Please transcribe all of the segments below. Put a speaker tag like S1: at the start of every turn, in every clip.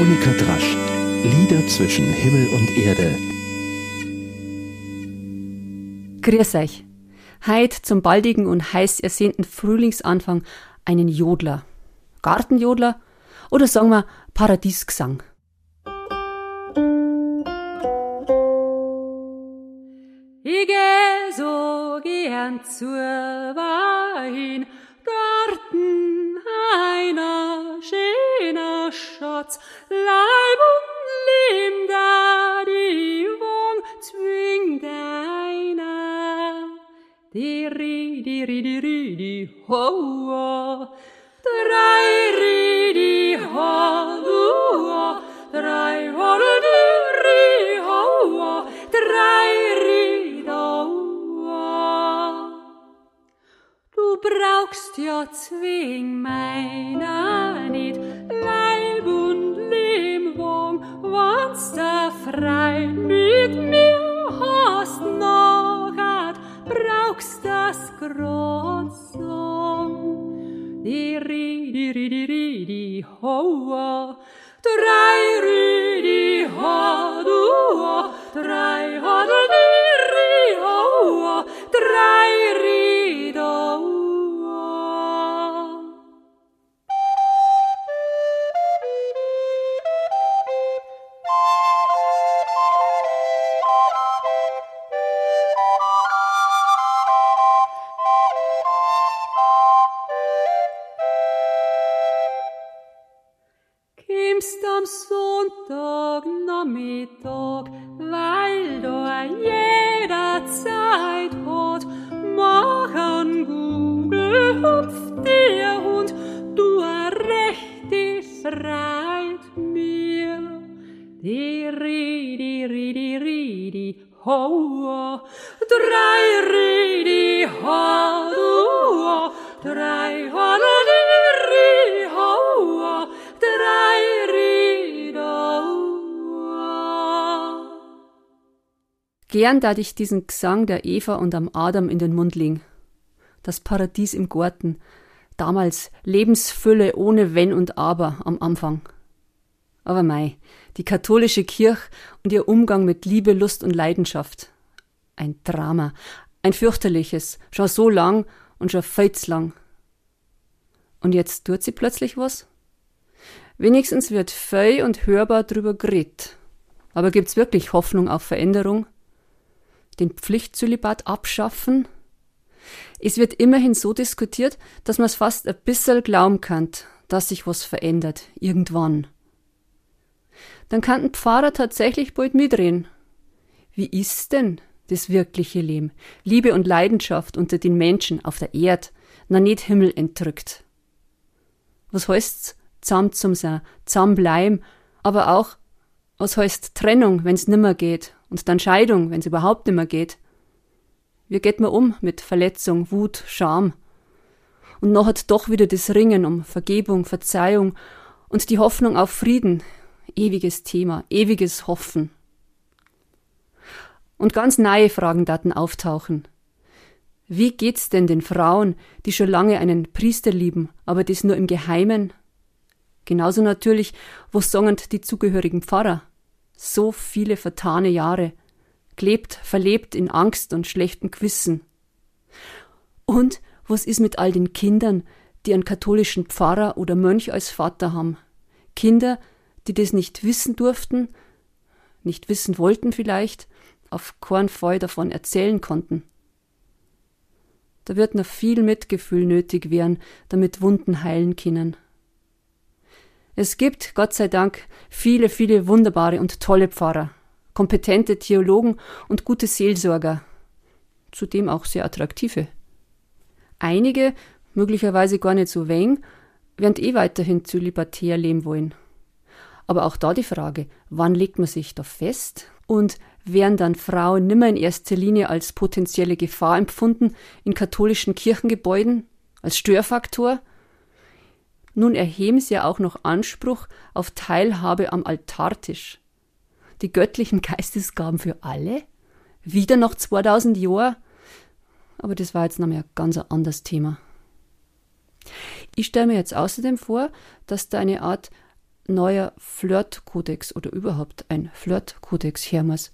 S1: Monika Drasch. Lieder zwischen Himmel und Erde.
S2: Grüß euch. Heit zum baldigen und heiß ersehnten Frühlingsanfang einen Jodler. Gartenjodler oder sagen wir Paradiesgesang.
S3: Ich geh so gern zur Wein, di ri di ri di ri di ho ho trai ri di ho du ho trai ho di ri ho ho trai ri do ho du brauchst ja zwing meiner nit leib und lim wong was da frei rudi hoa, drei rudi hadua, drei ri hoa, drei ri. Kimmst am Sonntag Nachmittag, weil da jeder
S2: Gern dat ich diesen Gesang der Eva und am Adam in den Mund legen. Das Paradies im Garten. Damals Lebensfülle ohne Wenn und Aber am Anfang. Aber mei, die katholische Kirche und ihr Umgang mit Liebe, Lust und Leidenschaft. Ein Drama, ein fürchterliches, schon so lang und schon zu lang. Und jetzt tut sie plötzlich was? Wenigstens wird fei und hörbar drüber geredet. Aber gibt's wirklich Hoffnung auf Veränderung? Den Pflichtzölibat abschaffen? Es wird immerhin so diskutiert, dass man es fast ein bisschen glauben kann, dass sich was verändert, irgendwann. Dann kann ein Pfarrer tatsächlich bald mitreden. Wie ist denn das wirkliche Leben? Liebe und Leidenschaft unter den Menschen auf der Erde, na nicht Himmel entrückt. Was heißt's? Zamm zum sein, zamm bleiben, aber auch, was heißt Trennung, wenn's nimmer geht, und dann Scheidung, wenn's überhaupt nimmer geht. Wie geht man um mit Verletzung, Wut, Scham? Und noch hat doch wieder das Ringen um Vergebung, Verzeihung und die Hoffnung auf Frieden. Ewiges Thema, ewiges Hoffen. Und ganz neue Fragen daten auftauchen. Wie geht's denn den Frauen, die schon lange einen Priester lieben, aber das nur im Geheimen? Genauso natürlich, wo songend die zugehörigen Pfarrer. So viele vertane Jahre, gelebt, verlebt in Angst und schlechtem Gewissen. Und was ist mit all den Kindern, die einen katholischen Pfarrer oder Mönch als Vater haben? Kinder, die das nicht wissen durften, nicht wissen wollten vielleicht, auf Fall davon erzählen konnten. Da wird noch viel Mitgefühl nötig werden, damit Wunden heilen können. Es gibt, Gott sei Dank, viele, viele wunderbare und tolle Pfarrer, kompetente Theologen und gute Seelsorger, zudem auch sehr attraktive. Einige, möglicherweise gar nicht so weng, werden eh weiterhin zu libertär leben wollen. Aber auch da die Frage, wann legt man sich da fest? Und werden dann Frauen nimmer in erster Linie als potenzielle Gefahr empfunden in katholischen Kirchengebäuden, als Störfaktor? Nun erheben sie ja auch noch Anspruch auf Teilhabe am Altartisch. Die göttlichen Geistesgaben für alle? Wieder noch 2000 Jahre? Aber das war jetzt noch mal ein ganz anderes Thema. Ich stelle mir jetzt außerdem vor, dass da eine Art neuer Flirtkodex oder überhaupt ein Flirtkodex her muss.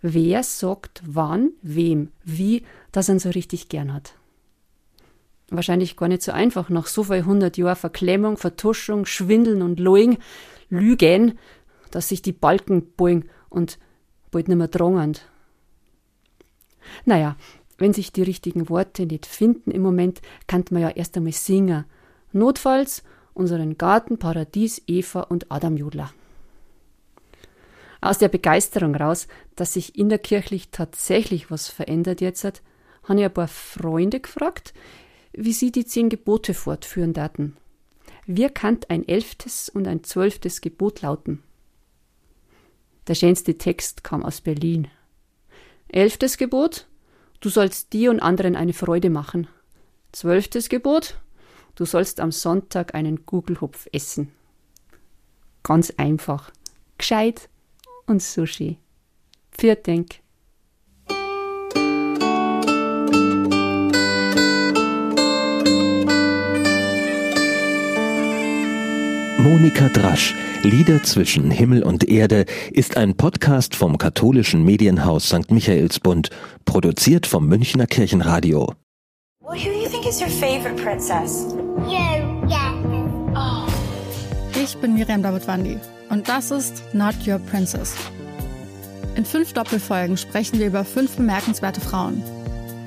S2: Wer sagt wann, wem, wie, dass er ihn so richtig gern hat? Wahrscheinlich gar nicht so einfach nach so viel hundert Jahren Verklemmung, Vertuschung, Schwindeln und Loing, Lügen, dass sich die Balken boing und bald nimmer drangend. Naja, wenn sich die richtigen Worte nicht finden im Moment, kann man ja erst einmal singen. Notfalls unseren Garten, Paradies, Eva und Adam Jodler. Aus der Begeisterung raus, dass sich innerkirchlich tatsächlich was verändert jetzt hat, habe ich ein paar Freunde gefragt, wie sie die zehn Gebote fortführen daten. Wie kann ein elftes und ein zwölftes Gebot lauten? Der schönste Text kam aus Berlin. Elftes Gebot, du sollst dir und anderen eine Freude machen. Zwölftes Gebot, du sollst am Sonntag einen Gugelhupf essen. Ganz einfach, gescheit und Sushi. Für
S1: Monika Drasch, Lieder zwischen Himmel und Erde, ist ein Podcast vom katholischen Medienhaus St. Michaelsbund, produziert vom Münchner Kirchenradio.
S4: Well, who do you think is your favorite princess?
S5: You, yeah.
S4: Oh.
S6: Ich bin Miriam Davidwandi und das ist Not Your Princess. In fünf Doppelfolgen sprechen wir über fünf bemerkenswerte Frauen.